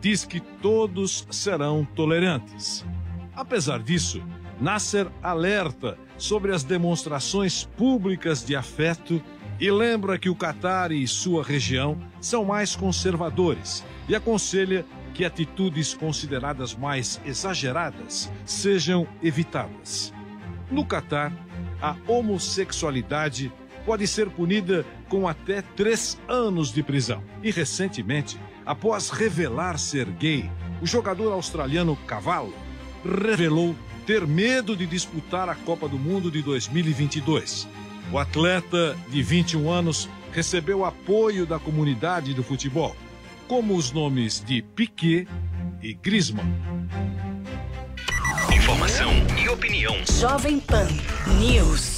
Diz que todos serão tolerantes. Apesar disso, Nasser alerta sobre as demonstrações públicas de afeto e lembra que o Catar e sua região são mais conservadores e aconselha que atitudes consideradas mais exageradas sejam evitadas. No Catar, a homossexualidade pode ser punida com até três anos de prisão. E recentemente, após revelar ser gay, o jogador australiano Cavallo revelou ter medo de disputar a Copa do Mundo de 2022. O atleta de 21 anos recebeu apoio da comunidade do futebol, como os nomes de Piquet e Griezmann. Informação e opinião. Jovem Pan News.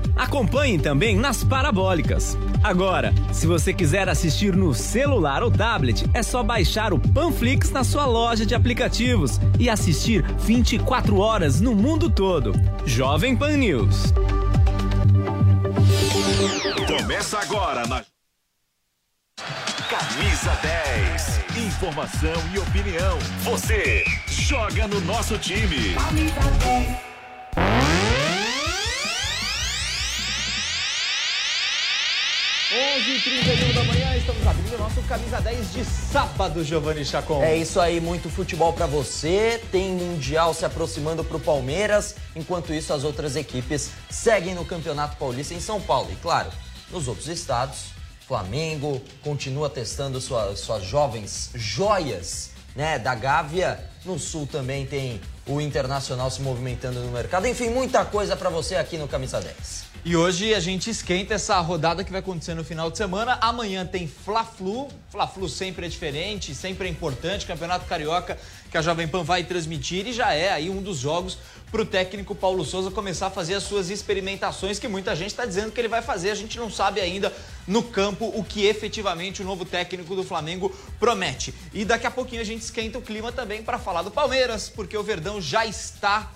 Acompanhe também nas parabólicas. Agora, se você quiser assistir no celular ou tablet, é só baixar o Panflix na sua loja de aplicativos e assistir 24 horas no mundo todo. Jovem Pan News. Começa agora na Camisa 10. Informação e opinião. Você joga no nosso time. Camisa 10. H 31 da manhã, estamos abrindo o nosso Camisa 10 de sábado, Giovanni Chacon. É isso aí, muito futebol para você. Tem Mundial se aproximando pro Palmeiras. Enquanto isso, as outras equipes seguem no Campeonato Paulista em São Paulo. E claro, nos outros estados, Flamengo continua testando sua, suas jovens joias né, da Gávea. No Sul também tem o Internacional se movimentando no mercado. Enfim, muita coisa para você aqui no Camisa 10. E hoje a gente esquenta essa rodada que vai acontecer no final de semana. Amanhã tem Fla-Flu. Fla-Flu sempre é diferente, sempre é importante. Campeonato Carioca que a Jovem Pan vai transmitir e já é aí um dos jogos para o técnico Paulo Souza começar a fazer as suas experimentações que muita gente está dizendo que ele vai fazer. A gente não sabe ainda no campo o que efetivamente o novo técnico do Flamengo promete. E daqui a pouquinho a gente esquenta o clima também para falar do Palmeiras, porque o Verdão já está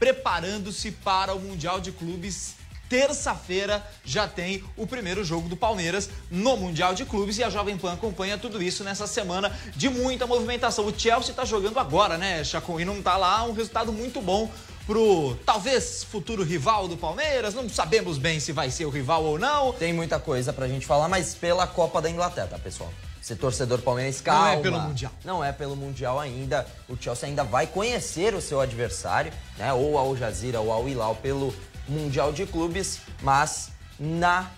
preparando-se para o Mundial de Clubes terça-feira já tem o primeiro jogo do Palmeiras no Mundial de Clubes e a Jovem Pan acompanha tudo isso nessa semana de muita movimentação. O Chelsea está jogando agora, né, Chacon? E não está lá um resultado muito bom pro talvez futuro rival do Palmeiras. Não sabemos bem se vai ser o rival ou não. Tem muita coisa pra gente falar, mas pela Copa da Inglaterra, tá, pessoal? Ser torcedor palmeirense, calma. Não é pelo Mundial. Não é pelo Mundial ainda. O Chelsea ainda vai conhecer o seu adversário, né? Ou Al Jazeera ou Al Hilal pelo Mundial de Clubes, mas na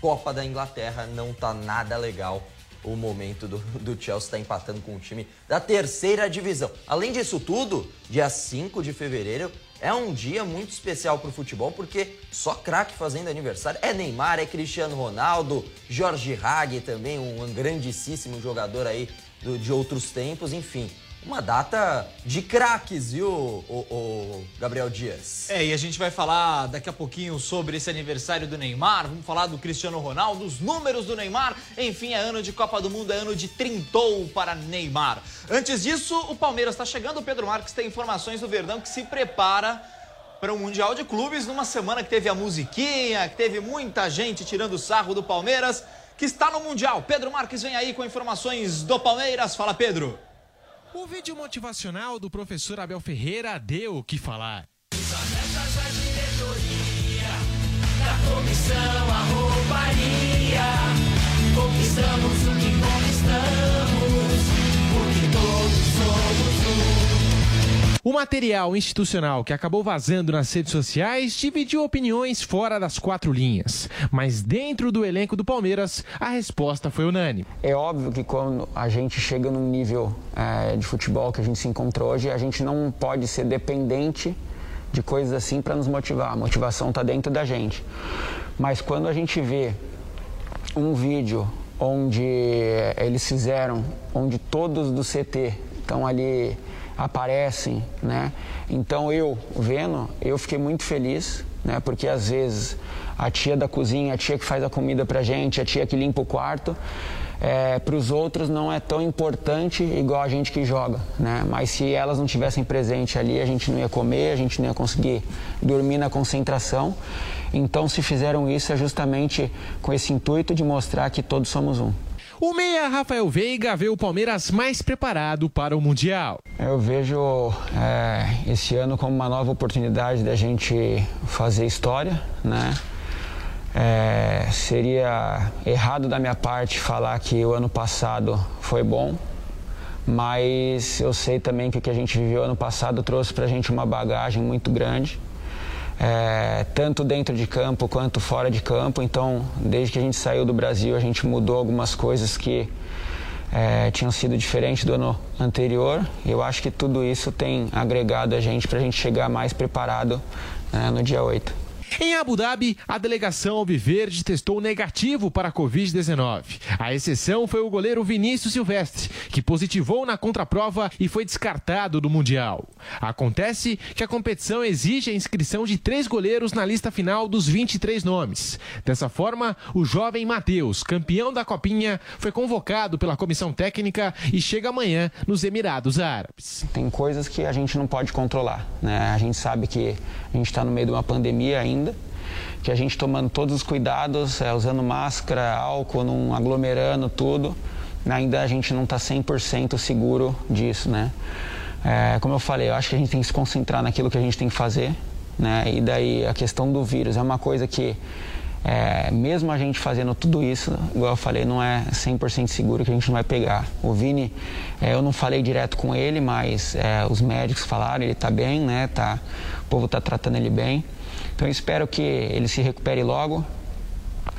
Copa da Inglaterra não tá nada legal o momento do, do Chelsea está empatando com o time da terceira divisão. Além disso tudo, dia 5 de fevereiro é um dia muito especial para o futebol, porque só craque fazendo aniversário. É Neymar, é Cristiano Ronaldo, Jorge Hag também, um grandíssimo jogador aí do, de outros tempos, enfim uma data de craques, viu, o, o, Gabriel Dias? É, e a gente vai falar daqui a pouquinho sobre esse aniversário do Neymar, vamos falar do Cristiano Ronaldo, dos números do Neymar, enfim, é ano de Copa do Mundo, é ano de trintou para Neymar. Antes disso, o Palmeiras está chegando, o Pedro Marques tem informações do Verdão que se prepara para o Mundial de Clubes, numa semana que teve a musiquinha, que teve muita gente tirando sarro do Palmeiras, que está no Mundial. Pedro Marques vem aí com informações do Palmeiras. Fala, Pedro. O vídeo motivacional do professor Abel Ferreira deu o que falar. Conquistamos o que conquistamos, Uma material institucional que acabou vazando nas redes sociais dividiu opiniões fora das quatro linhas. Mas dentro do elenco do Palmeiras, a resposta foi unânime. É óbvio que quando a gente chega num nível é, de futebol que a gente se encontra hoje, a gente não pode ser dependente de coisas assim para nos motivar. A motivação está dentro da gente. Mas quando a gente vê um vídeo onde eles fizeram, onde todos do CT estão ali aparecem, né? Então eu vendo, eu fiquei muito feliz, né? Porque às vezes a tia da cozinha, a tia que faz a comida pra gente, a tia que limpa o quarto, é, para os outros não é tão importante igual a gente que joga, né? Mas se elas não tivessem presente ali, a gente não ia comer, a gente não ia conseguir dormir na concentração. Então, se fizeram isso é justamente com esse intuito de mostrar que todos somos um. O meia Rafael Veiga vê o Palmeiras mais preparado para o Mundial. Eu vejo é, esse ano como uma nova oportunidade da gente fazer história, né? É, seria errado da minha parte falar que o ano passado foi bom, mas eu sei também que o que a gente viveu ano passado trouxe para a gente uma bagagem muito grande é, tanto dentro de campo quanto fora de campo. Então, desde que a gente saiu do Brasil, a gente mudou algumas coisas que é, tinham sido diferentes do ano anterior. Eu acho que tudo isso tem agregado a gente para a gente chegar mais preparado né, no dia 8. Em Abu Dhabi, a delegação Alviverde testou negativo para a Covid-19. A exceção foi o goleiro Vinícius Silvestre, que positivou na contraprova e foi descartado do Mundial. Acontece que a competição exige a inscrição de três goleiros na lista final dos 23 nomes. Dessa forma, o jovem Matheus, campeão da Copinha, foi convocado pela comissão técnica e chega amanhã nos Emirados Árabes. Tem coisas que a gente não pode controlar. Né? A gente sabe que a gente está no meio de uma pandemia ainda ainda, que a gente tomando todos os cuidados, é, usando máscara, álcool, não aglomerando tudo, ainda a gente não está 100% seguro disso, né? É, como eu falei, eu acho que a gente tem que se concentrar naquilo que a gente tem que fazer, né? E daí a questão do vírus é uma coisa que é, mesmo a gente fazendo tudo isso, igual eu falei, não é 100% seguro que a gente não vai pegar. O Vini, é, eu não falei direto com ele, mas é, os médicos falaram, ele está bem, né? Tá, o povo está tratando ele bem. Então eu espero que ele se recupere logo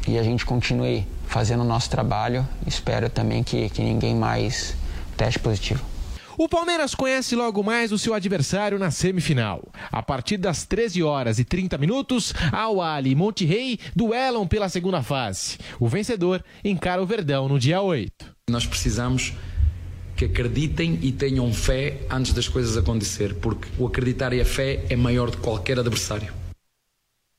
e a gente continue fazendo o nosso trabalho. Espero também que, que ninguém mais teste positivo. O Palmeiras conhece logo mais o seu adversário na semifinal. A partir das 13 horas e 30 minutos, Al Ali e Monte Rei duelam pela segunda fase. O vencedor encara o Verdão no dia 8. Nós precisamos que acreditem e tenham fé antes das coisas acontecer, porque o acreditar e a fé é maior do que qualquer adversário.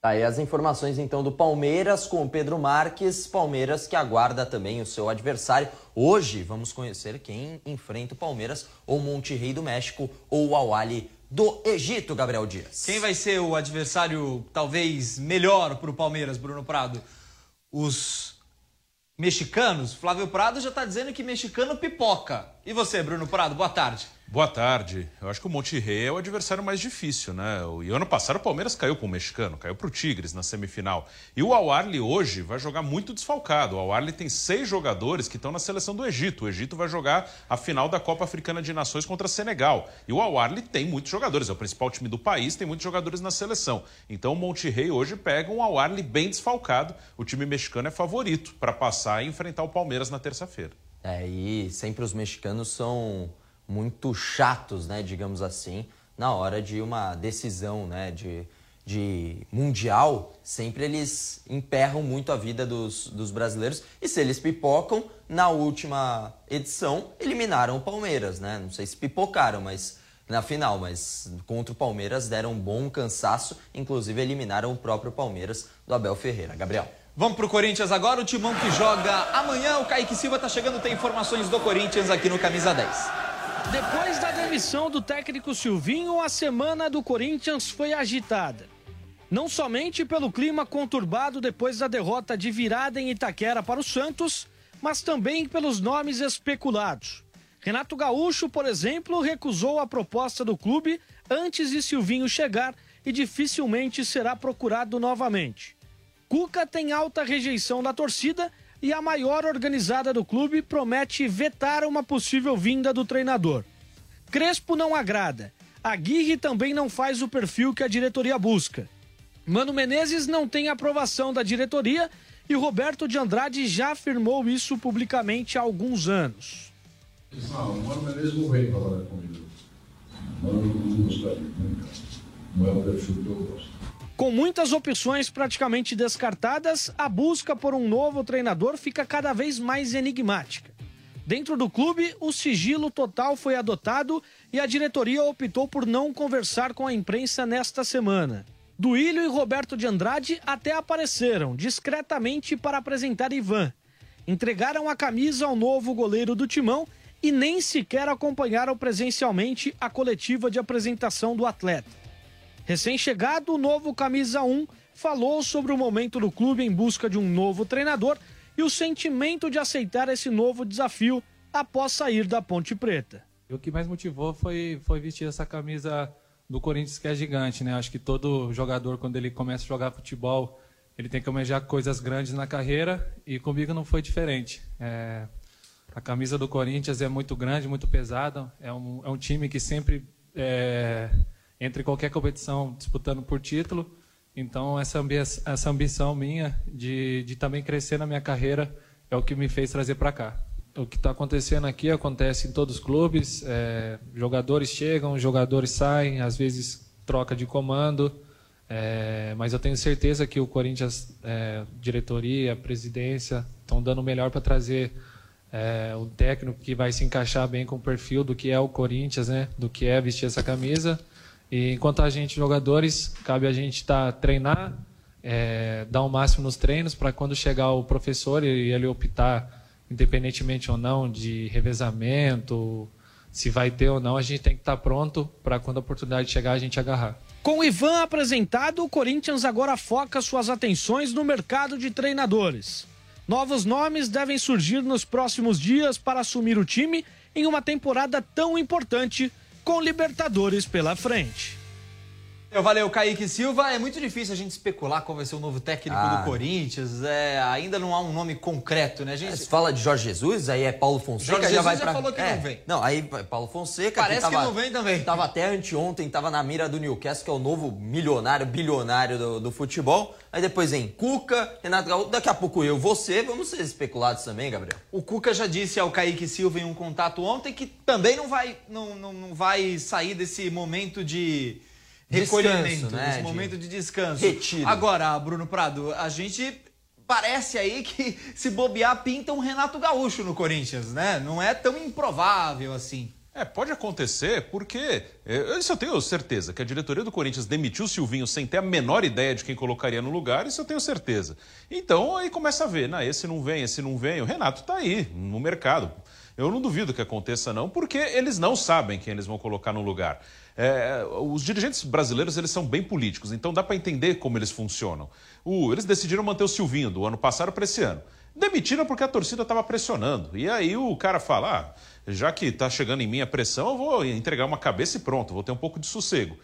Aí as informações então do Palmeiras com o Pedro Marques, Palmeiras que aguarda também o seu adversário. Hoje vamos conhecer quem enfrenta o Palmeiras, ou Monterrey do México, ou o Awali do Egito, Gabriel Dias. Quem vai ser o adversário talvez melhor para o Palmeiras, Bruno Prado? Os mexicanos? Flávio Prado já está dizendo que mexicano pipoca. E você, Bruno Prado, boa tarde. Boa tarde. Eu acho que o Monte Rei é o adversário mais difícil, né? E ano passado o Palmeiras caiu com o mexicano, caiu para o Tigres na semifinal. E o Al hoje vai jogar muito desfalcado. O Al tem seis jogadores que estão na seleção do Egito. O Egito vai jogar a final da Copa Africana de Nações contra Senegal. E o Al tem muitos jogadores, é o principal time do país, tem muitos jogadores na seleção. Então o Monte Rei hoje pega um Al bem desfalcado. O time mexicano é favorito para passar e enfrentar o Palmeiras na terça-feira. É, e sempre os mexicanos são muito chatos, né, digamos assim, na hora de uma decisão, né, de, de mundial, sempre eles emperram muito a vida dos, dos brasileiros. E se eles pipocam, na última edição eliminaram o Palmeiras, né? Não sei se pipocaram, mas na final, mas contra o Palmeiras deram um bom cansaço, inclusive eliminaram o próprio Palmeiras do Abel Ferreira. Gabriel. Vamos pro Corinthians agora, o timão que joga amanhã. O Kaique Silva tá chegando, tem informações do Corinthians aqui no Camisa 10. Depois da demissão do técnico Silvinho, a semana do Corinthians foi agitada. Não somente pelo clima conturbado depois da derrota de virada em Itaquera para o Santos, mas também pelos nomes especulados. Renato Gaúcho, por exemplo, recusou a proposta do clube antes de Silvinho chegar e dificilmente será procurado novamente. Cuca tem alta rejeição da torcida e a maior organizada do clube promete vetar uma possível vinda do treinador. Crespo não agrada. Aguirre também não faz o perfil que a diretoria busca. Mano Menezes não tem aprovação da diretoria e Roberto de Andrade já afirmou isso publicamente há alguns anos. Não, o Mano Menezes não veio trabalhar comigo. Mano não gostaria, Não é o perfil que eu gosto. Com muitas opções praticamente descartadas, a busca por um novo treinador fica cada vez mais enigmática. Dentro do clube, o sigilo total foi adotado e a diretoria optou por não conversar com a imprensa nesta semana. Duílio e Roberto de Andrade até apareceram discretamente para apresentar Ivan. Entregaram a camisa ao novo goleiro do timão e nem sequer acompanharam presencialmente a coletiva de apresentação do atleta. Recém-chegado, o novo camisa 1 falou sobre o momento do clube em busca de um novo treinador e o sentimento de aceitar esse novo desafio após sair da Ponte Preta. O que mais motivou foi, foi vestir essa camisa do Corinthians que é gigante, né? Acho que todo jogador quando ele começa a jogar futebol ele tem que almejar coisas grandes na carreira e comigo não foi diferente. É, a camisa do Corinthians é muito grande, muito pesada. É um, é um time que sempre é, entra em qualquer competição disputando por título. Então, essa, ambi essa ambição minha de, de também crescer na minha carreira é o que me fez trazer para cá. O que está acontecendo aqui acontece em todos os clubes. É, jogadores chegam, jogadores saem, às vezes troca de comando. É, mas eu tenho certeza que o Corinthians, é, diretoria, presidência, estão dando o melhor para trazer é, um técnico que vai se encaixar bem com o perfil do que é o Corinthians, né? Do que é vestir essa camisa. E enquanto a gente, jogadores, cabe a gente tá, treinar, é, dar o máximo nos treinos para quando chegar o professor e ele optar, independentemente ou não, de revezamento, se vai ter ou não, a gente tem que estar tá pronto para quando a oportunidade chegar a gente agarrar. Com o Ivan apresentado, o Corinthians agora foca suas atenções no mercado de treinadores. Novos nomes devem surgir nos próximos dias para assumir o time em uma temporada tão importante com Libertadores pela frente. Valeu, Kaique Silva. É muito difícil a gente especular qual vai ser o novo técnico ah. do Corinthians. É, ainda não há um nome concreto, né, gente? Você fala de Jorge Jesus, aí é Paulo Fonseca. Jorge já Jesus vai já pra... falou que é. não vem. Não, aí Paulo Fonseca. Parece que, tava, que não vem também. Tava até anteontem, tava na mira do Newcastle, que é o novo milionário, bilionário do, do futebol. Aí depois vem Cuca, Renato Gaúcho. Daqui a pouco eu, você, vamos ser especulados também, Gabriel. O Cuca já disse ao Kaique Silva em um contato ontem que também não vai, não, não, não vai sair desse momento de recolhimento, né? esse momento de descanso. Retiro. Agora, Bruno Prado, a gente parece aí que se bobear pinta um Renato Gaúcho no Corinthians, né? Não é tão improvável assim. É, pode acontecer, porque é, isso eu tenho certeza, que a diretoria do Corinthians demitiu o Silvinho sem ter a menor ideia de quem colocaria no lugar, isso eu tenho certeza. Então aí começa a ver, né? esse não vem, esse não vem, o Renato está aí no mercado. Eu não duvido que aconteça não, porque eles não sabem quem eles vão colocar no lugar. É, os dirigentes brasileiros eles são bem políticos, então dá para entender como eles funcionam. O, eles decidiram manter o Silvinho do ano passado para esse ano. Demitiram porque a torcida estava pressionando. E aí o cara fala: ah, já que está chegando em mim a pressão, eu vou entregar uma cabeça e pronto, vou ter um pouco de sossego.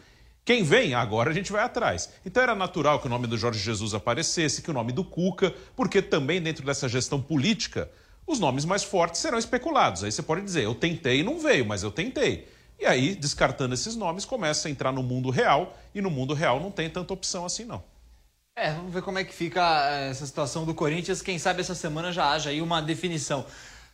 Quem vem, agora a gente vai atrás. Então era natural que o nome do Jorge Jesus aparecesse, que o nome do Cuca, porque também dentro dessa gestão política, os nomes mais fortes serão especulados. Aí você pode dizer, eu tentei e não veio, mas eu tentei. E aí, descartando esses nomes, começa a entrar no mundo real, e no mundo real não tem tanta opção assim, não. É, vamos ver como é que fica eh, essa situação do Corinthians. Quem sabe essa semana já haja aí uma definição.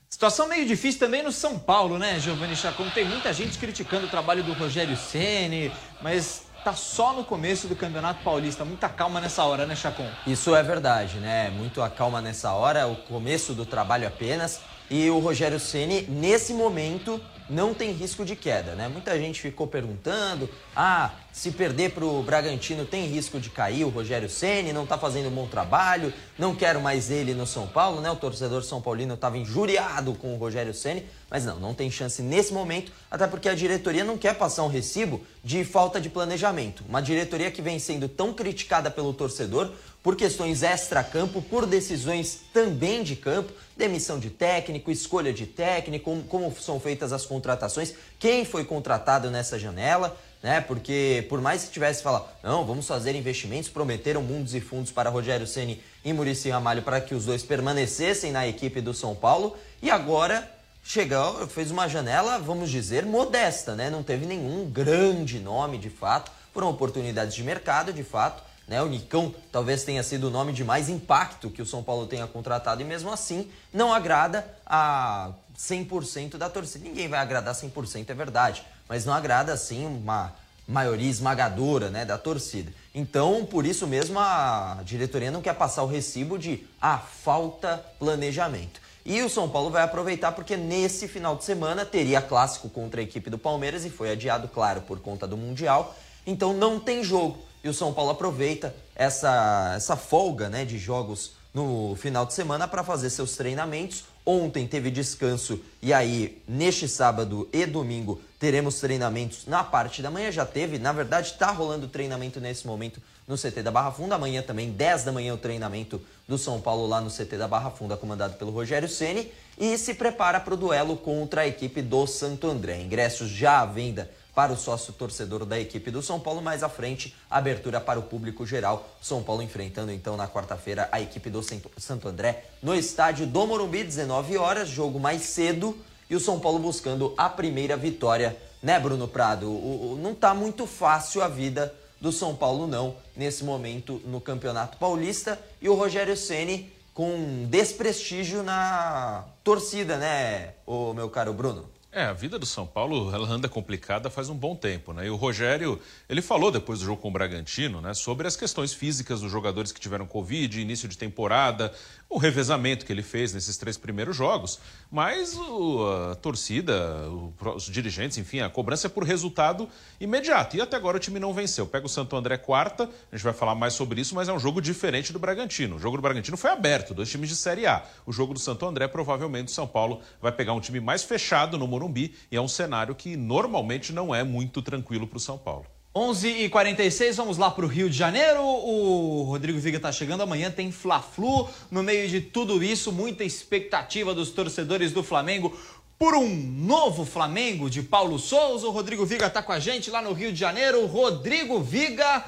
Situação meio difícil também no São Paulo, né, Giovanni Chacon? Tem muita gente criticando o trabalho do Rogério Ceni, mas tá só no começo do Campeonato Paulista. Muita calma nessa hora, né, Chacon? Isso é verdade, né? Muito a calma nessa hora, o começo do trabalho apenas. E o Rogério Ceni nesse momento não tem risco de queda, né? Muita gente ficou perguntando: "Ah, se perder para o Bragantino tem risco de cair o Rogério Ceni, não está fazendo um bom trabalho, não quero mais ele no São Paulo, né? O torcedor são paulino estava injuriado com o Rogério Ceni, mas não, não tem chance nesse momento, até porque a diretoria não quer passar um recibo de falta de planejamento. Uma diretoria que vem sendo tão criticada pelo torcedor por questões extra-campo, por decisões também de campo, demissão de técnico, escolha de técnico, como, como são feitas as contratações, quem foi contratado nessa janela, né? Porque por mais que tivesse falado, não, vamos fazer investimentos, prometeram mundos e fundos para Rogério Ceni e Murici Ramalho para que os dois permanecessem na equipe do São Paulo, e agora chegou, fez uma janela, vamos dizer, modesta, né? Não teve nenhum grande nome de fato. Foram oportunidades de mercado, de fato. Né? O Nicão talvez tenha sido o nome de mais impacto que o São Paulo tenha contratado e mesmo assim não agrada a 100% da torcida. Ninguém vai agradar 100%, é verdade, mas não agrada assim uma maioria esmagadora né, da torcida. Então, por isso mesmo, a diretoria não quer passar o recibo de a ah, falta planejamento. E o São Paulo vai aproveitar porque nesse final de semana teria clássico contra a equipe do Palmeiras e foi adiado, claro, por conta do Mundial. Então não tem jogo. E o São Paulo aproveita essa, essa folga né, de jogos no final de semana para fazer seus treinamentos. Ontem teve descanso e aí neste sábado e domingo teremos treinamentos na parte da manhã. Já teve, na verdade, está rolando treinamento nesse momento no CT da Barra Funda. Amanhã também, 10 da manhã, o treinamento do São Paulo lá no CT da Barra Funda, comandado pelo Rogério Ceni e se prepara para o duelo contra a equipe do Santo André. Ingressos já à venda para o sócio torcedor da equipe do São Paulo. Mais à frente, abertura para o público geral. São Paulo enfrentando então na quarta-feira a equipe do Santo André no estádio do Morumbi, 19 horas, jogo mais cedo. E o São Paulo buscando a primeira vitória, né, Bruno Prado? O, o, não está muito fácil a vida do São Paulo, não, nesse momento no Campeonato Paulista. E o Rogério Ceni com desprestígio na torcida, né, o meu caro Bruno? É, a vida do São Paulo ela anda complicada faz um bom tempo, né? E o Rogério, ele falou depois do jogo com o Bragantino, né, sobre as questões físicas dos jogadores que tiveram Covid, início de temporada, o revezamento que ele fez nesses três primeiros jogos, mas o, a torcida, o, os dirigentes, enfim, a cobrança é por resultado imediato. E até agora o time não venceu. Pega o Santo André quarta, a gente vai falar mais sobre isso, mas é um jogo diferente do Bragantino. O jogo do Bragantino foi aberto, dois times de Série A. O jogo do Santo André, provavelmente, o São Paulo vai pegar um time mais fechado no Morumbi e é um cenário que normalmente não é muito tranquilo para o São Paulo. 11h46, vamos lá para o Rio de Janeiro. O Rodrigo Viga está chegando. Amanhã tem Fla-Flu. No meio de tudo isso, muita expectativa dos torcedores do Flamengo por um novo Flamengo de Paulo Souza. O Rodrigo Viga está com a gente lá no Rio de Janeiro. Rodrigo Viga.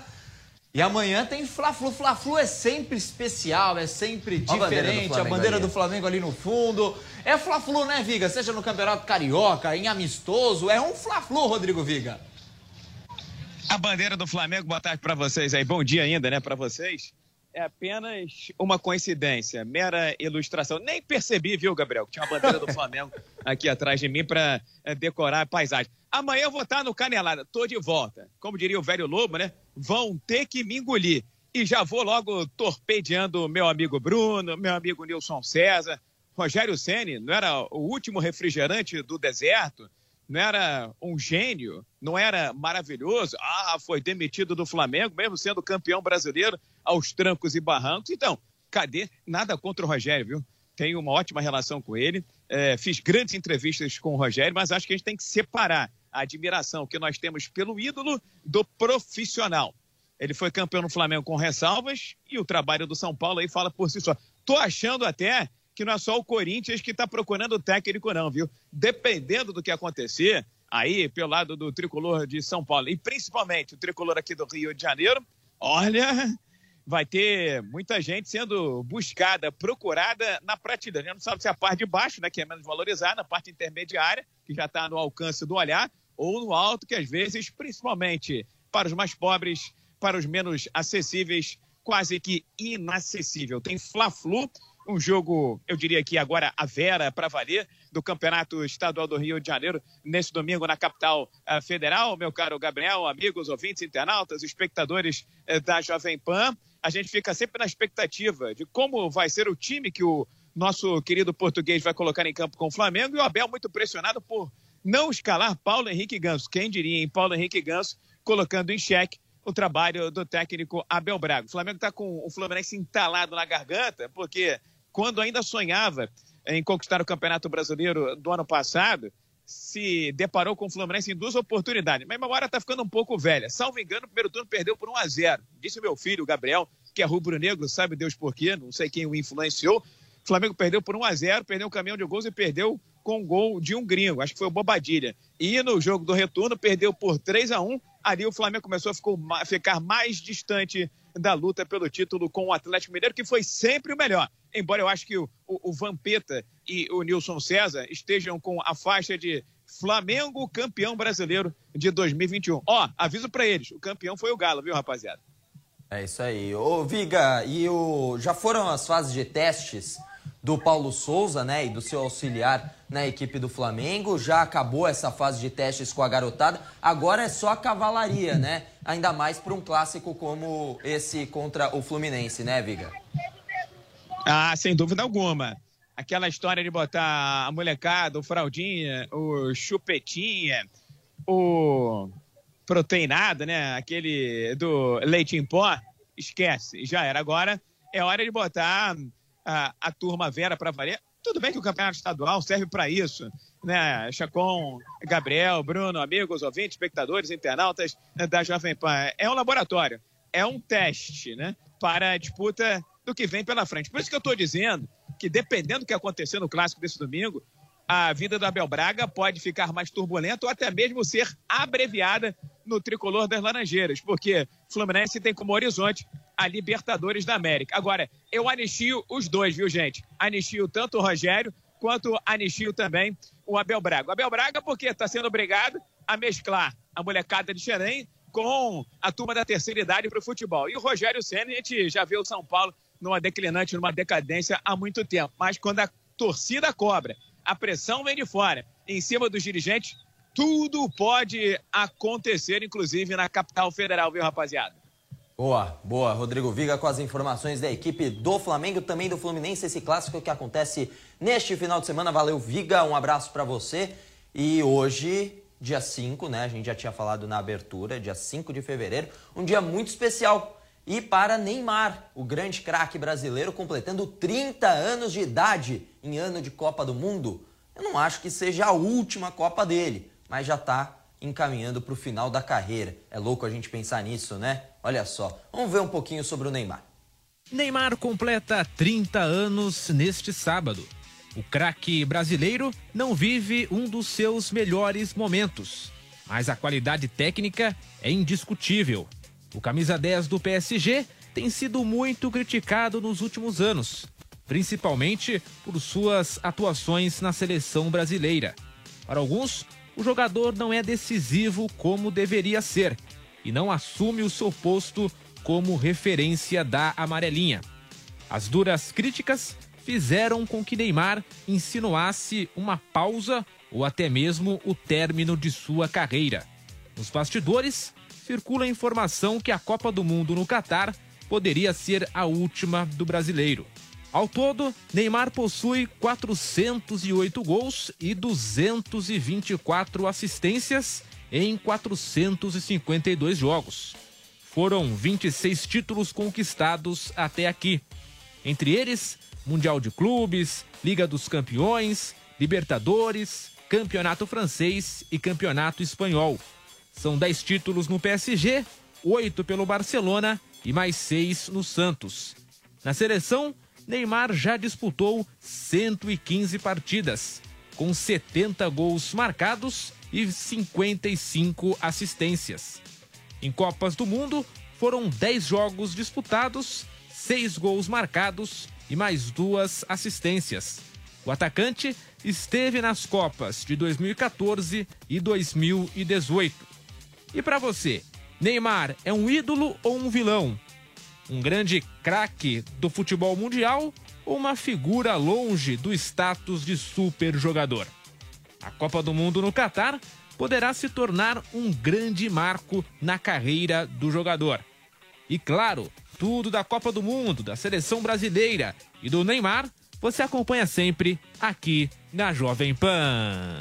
E amanhã tem Fla-Flu. Fla-Flu é sempre especial, é sempre diferente. A bandeira, do, a Flamengo ali no fundo. É Fla-Flu, né, Viga? Seja no Campeonato Carioca, em amistoso. É um Fla-Flu, Rodrigo Viga a bandeira do Flamengo, boa tarde para vocês aí, bom dia ainda, né, para vocês. É apenas uma coincidência, mera ilustração. Nem percebi, viu, Gabriel, que tinha uma bandeira do Flamengo aqui atrás de mim para é, decorar a paisagem. Amanhã eu vou estar no Canelada, tô de volta. Como diria o velho Lobo, né? Vão ter que me engolir. E já vou logo torpedeando meu amigo Bruno, meu amigo Nilson César, Rogério Ceni, não era o último refrigerante do deserto? Não era um gênio, não era maravilhoso. Ah, foi demitido do Flamengo, mesmo sendo campeão brasileiro, aos trancos e barrancos. Então, cadê? Nada contra o Rogério, viu? Tenho uma ótima relação com ele, é, fiz grandes entrevistas com o Rogério, mas acho que a gente tem que separar a admiração que nós temos pelo ídolo do profissional. Ele foi campeão no Flamengo com ressalvas e o trabalho do São Paulo aí fala por si só. Tô achando até que não é só o Corinthians que está procurando o técnico, não, viu? Dependendo do que acontecer, aí pelo lado do tricolor de São Paulo, e principalmente o tricolor aqui do Rio de Janeiro, olha, vai ter muita gente sendo buscada, procurada na prateleira. Não sabe se é a parte de baixo, né, que é menos valorizada, a parte intermediária, que já está no alcance do olhar, ou no alto, que às vezes, principalmente para os mais pobres, para os menos acessíveis, quase que inacessível. Tem Fla-Flu um jogo, eu diria que agora a Vera para valer, do Campeonato Estadual do Rio de Janeiro, nesse domingo na capital uh, federal. Meu caro Gabriel, amigos, ouvintes, internautas, espectadores uh, da Jovem Pan, a gente fica sempre na expectativa de como vai ser o time que o nosso querido português vai colocar em campo com o Flamengo. E o Abel muito pressionado por não escalar Paulo Henrique Ganso. Quem diria em Paulo Henrique Ganso colocando em xeque o trabalho do técnico Abel Braga. O Flamengo está com o Fluminense entalado na garganta, porque quando ainda sonhava em conquistar o Campeonato Brasileiro do ano passado, se deparou com o Fluminense em duas oportunidades. Mas a memória está ficando um pouco velha. Salvo engano, o primeiro turno perdeu por 1 a 0 Disse meu filho, Gabriel, que é rubro-negro, sabe Deus por quê, não sei quem o influenciou. O Flamengo perdeu por 1 a 0 perdeu um caminhão de gols e perdeu com um gol de um gringo, acho que foi o Bobadilha. E no jogo do retorno, perdeu por 3 a 1 Ali o Flamengo começou a ficar mais distante da luta pelo título com o Atlético Mineiro, que foi sempre o melhor. embora eu acho que o, o, o Vampeta e o Nilson César estejam com a faixa de Flamengo campeão brasileiro de 2021. Ó, aviso para eles, o campeão foi o Galo, viu, rapaziada? É isso aí. Ô, Viga, e o... já foram as fases de testes do Paulo Souza, né, e do seu auxiliar na equipe do Flamengo. Já acabou essa fase de testes com a garotada. Agora é só a cavalaria, né? Ainda mais para um clássico como esse contra o Fluminense, né, Viga? Ah, sem dúvida alguma. Aquela história de botar a molecada, o fraldinha, o chupetinha, o proteinado, né? Aquele do leite em pó, esquece, já era. Agora é hora de botar a, a turma Vera para valer. Tudo bem que o campeonato estadual serve para isso, né? Chacon, Gabriel, Bruno, amigos, ouvintes, espectadores, internautas da Jovem Pan. É um laboratório, é um teste, né? Para a disputa do que vem pela frente. Por isso que eu estou dizendo que, dependendo do que acontecer no clássico desse domingo, a vida do Abel Braga pode ficar mais turbulenta ou até mesmo ser abreviada no tricolor das Laranjeiras, porque Fluminense tem como horizonte a Libertadores da América. Agora, eu anistio os dois, viu, gente? Anistio tanto o Rogério quanto anistio também o Abel Braga. O Abel Braga porque está sendo obrigado a mesclar a molecada de Xerém com a turma da terceira idade para o futebol. E o Rogério Senna, a gente já vê o São Paulo numa declinante, numa decadência há muito tempo. Mas quando a torcida cobra, a pressão vem de fora, em cima dos dirigentes, tudo pode acontecer, inclusive na capital federal, viu, rapaziada? Boa, boa. Rodrigo Viga com as informações da equipe do Flamengo, também do Fluminense, esse clássico que acontece neste final de semana. Valeu, Viga, um abraço para você. E hoje, dia 5, né? A gente já tinha falado na abertura, dia 5 de fevereiro, um dia muito especial. E para Neymar, o grande craque brasileiro, completando 30 anos de idade em ano de Copa do Mundo. Eu não acho que seja a última Copa dele, mas já está encaminhando para o final da carreira. É louco a gente pensar nisso, né? Olha só, vamos ver um pouquinho sobre o Neymar. Neymar completa 30 anos neste sábado. O craque brasileiro não vive um dos seus melhores momentos, mas a qualidade técnica é indiscutível. O camisa 10 do PSG tem sido muito criticado nos últimos anos, principalmente por suas atuações na seleção brasileira. Para alguns, o jogador não é decisivo como deveria ser e não assume o seu posto como referência da amarelinha. As duras críticas fizeram com que Neymar insinuasse uma pausa ou até mesmo o término de sua carreira. Nos bastidores, circula a informação que a Copa do Mundo no Catar poderia ser a última do brasileiro. Ao todo, Neymar possui 408 gols e 224 assistências em 452 jogos. Foram 26 títulos conquistados até aqui. Entre eles, Mundial de Clubes, Liga dos Campeões, Libertadores, Campeonato Francês e Campeonato Espanhol. São 10 títulos no PSG, 8 pelo Barcelona e mais 6 no Santos. Na seleção, Neymar já disputou 115 partidas, com 70 gols marcados e 55 assistências. Em Copas do Mundo, foram 10 jogos disputados, 6 gols marcados e mais duas assistências. O atacante esteve nas Copas de 2014 e 2018. E para você, Neymar é um ídolo ou um vilão? Um grande craque do futebol mundial ou uma figura longe do status de super jogador? A Copa do Mundo no Catar poderá se tornar um grande marco na carreira do jogador. E claro, tudo da Copa do Mundo, da seleção brasileira e do Neymar, você acompanha sempre aqui na Jovem Pan.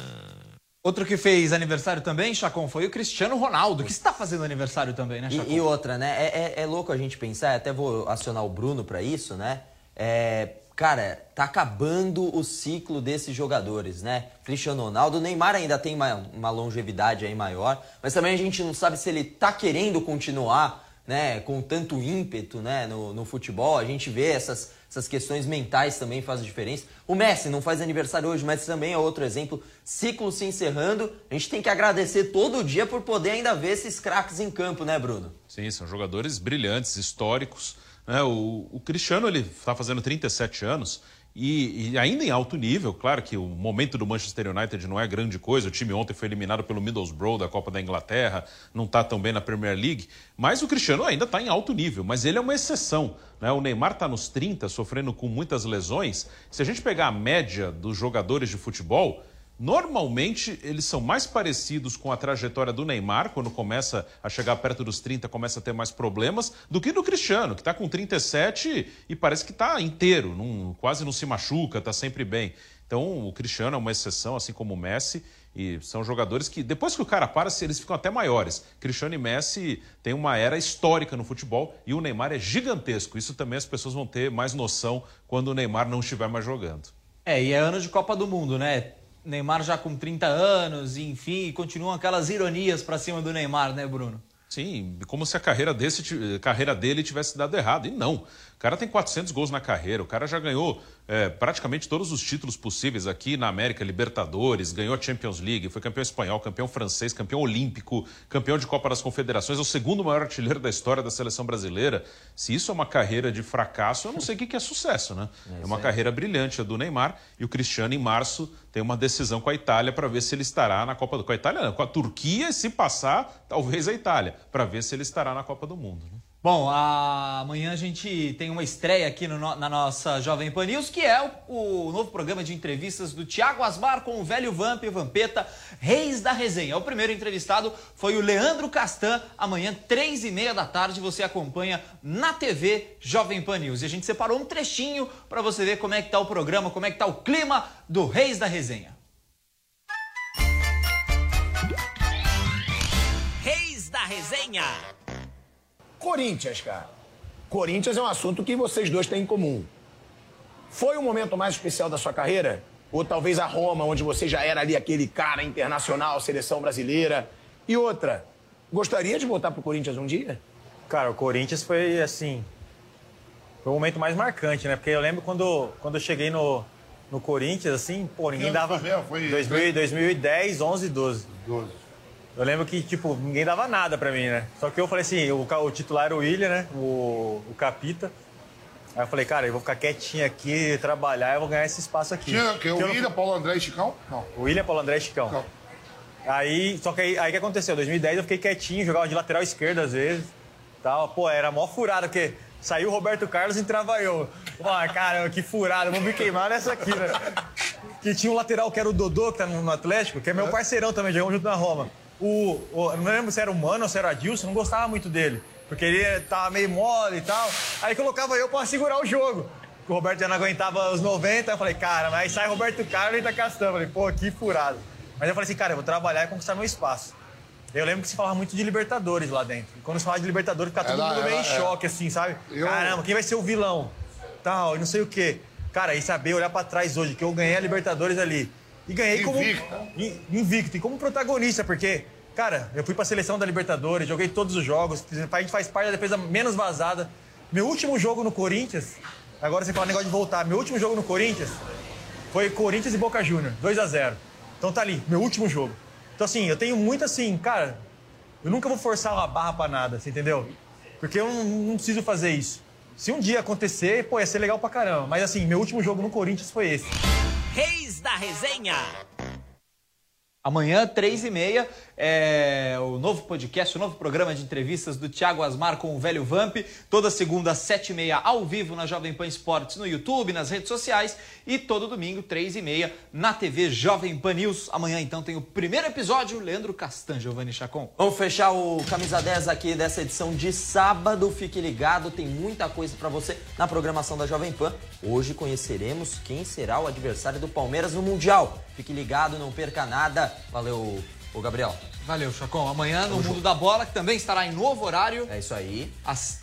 Outro que fez aniversário também, Chacon, foi o Cristiano Ronaldo, que está fazendo aniversário também, né, Chacon? E, e outra, né? É, é, é, louco a gente pensar, até vou acionar o Bruno para isso, né? É, cara, tá acabando o ciclo desses jogadores, né? Cristiano Ronaldo, Neymar ainda tem uma, uma longevidade aí maior, mas também a gente não sabe se ele tá querendo continuar, né, com tanto ímpeto, né, no, no futebol. A gente vê essas, essas questões mentais também fazem diferença. O Messi não faz aniversário hoje, mas também é outro exemplo. Ciclo se encerrando, a gente tem que agradecer todo dia por poder ainda ver esses craques em campo, né, Bruno? Sim, são jogadores brilhantes, históricos Né? O, o Cristiano ele está fazendo 37 anos e, e, ainda em alto nível. Claro que o momento do Manchester United não é grande coisa. O time ontem foi eliminado pelo Middlesbrough da Copa da Inglaterra, não está tão bem na Premier League. Mas o Cristiano ainda está em alto nível, mas ele é uma exceção. Né? O Neymar está nos 30, sofrendo com muitas lesões. Se a gente pegar a média dos jogadores de futebol Normalmente, eles são mais parecidos com a trajetória do Neymar, quando começa a chegar perto dos 30, começa a ter mais problemas, do que do Cristiano, que está com 37 e parece que está inteiro, não, quase não se machuca, está sempre bem. Então, o Cristiano é uma exceção, assim como o Messi, e são jogadores que, depois que o cara para, eles ficam até maiores. Cristiano e Messi têm uma era histórica no futebol e o Neymar é gigantesco. Isso também as pessoas vão ter mais noção quando o Neymar não estiver mais jogando. É, e é ano de Copa do Mundo, né? Neymar já com 30 anos, enfim, continuam aquelas ironias para cima do Neymar, né, Bruno? Sim, como se a carreira, desse, carreira dele tivesse dado errado. E não. O cara tem 400 gols na carreira, o cara já ganhou é, praticamente todos os títulos possíveis aqui na América, Libertadores, ganhou a Champions League, foi campeão espanhol, campeão francês, campeão olímpico, campeão de Copa das Confederações, é o segundo maior artilheiro da história da seleção brasileira. Se isso é uma carreira de fracasso, eu não sei o que é sucesso, né? É, é uma carreira brilhante a do Neymar e o Cristiano, em março, tem uma decisão com a Itália para ver se ele estará na Copa do Com a Itália, não, com a Turquia, se passar, talvez a Itália, para ver se ele estará na Copa do Mundo. Né? Bom, amanhã a gente tem uma estreia aqui no, na nossa Jovem Pan News, que é o, o, novo programa de entrevistas do Tiago Asmar com o velho Vamp e Vampeta, Reis da Resenha. O primeiro entrevistado foi o Leandro Castan. Amanhã, três e meia da tarde, você acompanha na TV Jovem Pan News. E a gente separou um trechinho para você ver como é que tá o programa, como é que tá o clima do Reis da Resenha. Reis da Resenha. Corinthians, cara. Corinthians é um assunto que vocês dois têm em comum. Foi o momento mais especial da sua carreira? Ou talvez a Roma, onde você já era ali aquele cara internacional, seleção brasileira? E outra, gostaria de voltar pro Corinthians um dia? Cara, o Corinthians foi assim. Foi o momento mais marcante, né? Porque eu lembro quando, quando eu cheguei no, no Corinthians, assim, pô, ninguém dava. Foi, 2000, 2010, 11, 12. 12. Eu lembro que, tipo, ninguém dava nada pra mim, né? Só que eu falei assim, o, o titular era o William, né? O, o Capita. Aí eu falei, cara, eu vou ficar quietinho aqui, trabalhar, eu vou ganhar esse espaço aqui. Tinha que, o William, não... Paulo André e Chicão? Não. O William, Paulo André e Chicão. Não. Aí, só que aí, aí que aconteceu? Em 2010 eu fiquei quietinho, jogava de lateral esquerdo às vezes. Tal. Pô, era mó furada, porque saiu o Roberto Carlos e entrava eu. Pô, cara, que furada, vou me queimar nessa aqui, né? Que tinha um lateral que era o Dodô, que tá no Atlético, que é meu parceirão também, jogamos junto na Roma o, o, não lembro se era o Mano ou se era o Adilson, não gostava muito dele. Porque ele tava meio mole e tal. Aí colocava eu pra segurar o jogo. O Roberto já não aguentava os 90. Eu falei, cara, mas aí sai Roberto Carlos e tá castando. Eu falei, pô, que furado. Mas eu falei assim, cara, eu vou trabalhar e conquistar meu espaço. Eu lembro que se falava muito de Libertadores lá dentro. E quando se falava de Libertadores, ficava todo mundo meio em choque, assim, sabe? Eu... Caramba, quem vai ser o vilão? Tal, e não sei o quê. Cara, e saber olhar pra trás hoje, que eu ganhei a Libertadores ali. E ganhei como. Invicto. E como protagonista, porque, cara, eu fui pra seleção da Libertadores, joguei todos os jogos, a gente faz parte da defesa menos vazada. Meu último jogo no Corinthians, agora você fala negócio de voltar, meu último jogo no Corinthians foi Corinthians e Boca Júnior, 2 a 0 Então tá ali, meu último jogo. Então, assim, eu tenho muito assim, cara, eu nunca vou forçar uma barra pra nada, você entendeu? Porque eu não, não preciso fazer isso. Se um dia acontecer, pô, ia ser legal pra caramba. Mas assim, meu último jogo no Corinthians foi esse. Da Resenha. Amanhã, três e meia, é o novo podcast, o novo programa de entrevistas do Thiago Asmar com o Velho Vamp. Toda segunda, sete e meia, ao vivo na Jovem Pan Esportes, no YouTube, nas redes sociais. E todo domingo, três e meia, na TV Jovem Pan News. Amanhã, então, tem o primeiro episódio, Leandro Castan, Giovanni Chacon. Vamos fechar o Camisa 10 aqui dessa edição de sábado. Fique ligado, tem muita coisa para você na programação da Jovem Pan. Hoje conheceremos quem será o adversário do Palmeiras no Mundial. Fique ligado, não perca nada. Valeu, o Gabriel. Valeu, Chacon. Amanhã no Mundo da Bola, que também estará em novo horário. É isso aí. Às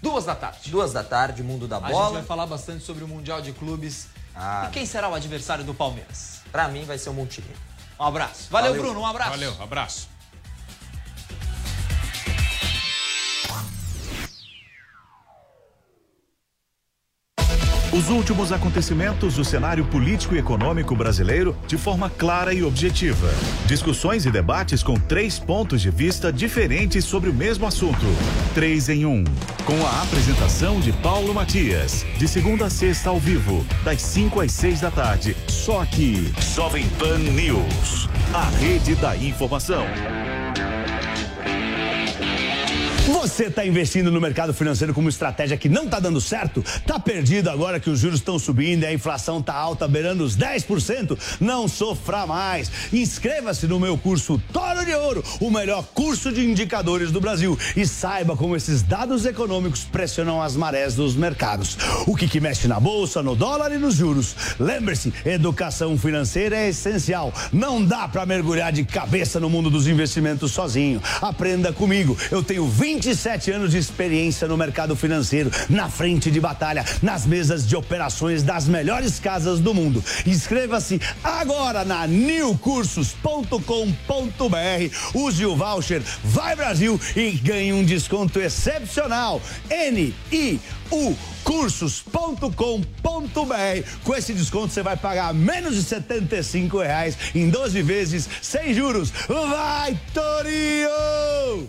duas da tarde. Duas da tarde, Mundo da Bola. A gente vai falar bastante sobre o Mundial de Clubes. Ah, e quem será o adversário do Palmeiras? Pra mim vai ser o Montenegro. Um abraço. Valeu, Valeu, Bruno. Um abraço. Valeu, abraço. Os últimos acontecimentos do cenário político e econômico brasileiro de forma clara e objetiva. Discussões e debates com três pontos de vista diferentes sobre o mesmo assunto. Três em um. Com a apresentação de Paulo Matias. De segunda a sexta ao vivo, das 5 às 6 da tarde. Só aqui. Jovem Pan News. A rede da informação. Você está investindo no mercado financeiro como estratégia que não está dando certo? Tá perdido agora que os juros estão subindo e a inflação está alta, beirando os 10%? Não sofra mais. Inscreva-se no meu curso Toro de Ouro, o melhor curso de indicadores do Brasil. E saiba como esses dados econômicos pressionam as marés dos mercados. O que, que mexe na bolsa, no dólar e nos juros. Lembre-se, educação financeira é essencial. Não dá para mergulhar de cabeça no mundo dos investimentos sozinho. Aprenda comigo. Eu tenho 20 27 anos de experiência no mercado financeiro, na frente de batalha, nas mesas de operações das melhores casas do mundo. Inscreva-se agora na newcursos.com.br, use o voucher Vai Brasil e ganhe um desconto excepcional. N-I-U cursos.com.br. Com esse desconto você vai pagar menos de 75 reais em 12 vezes sem juros. Vai, Torinho!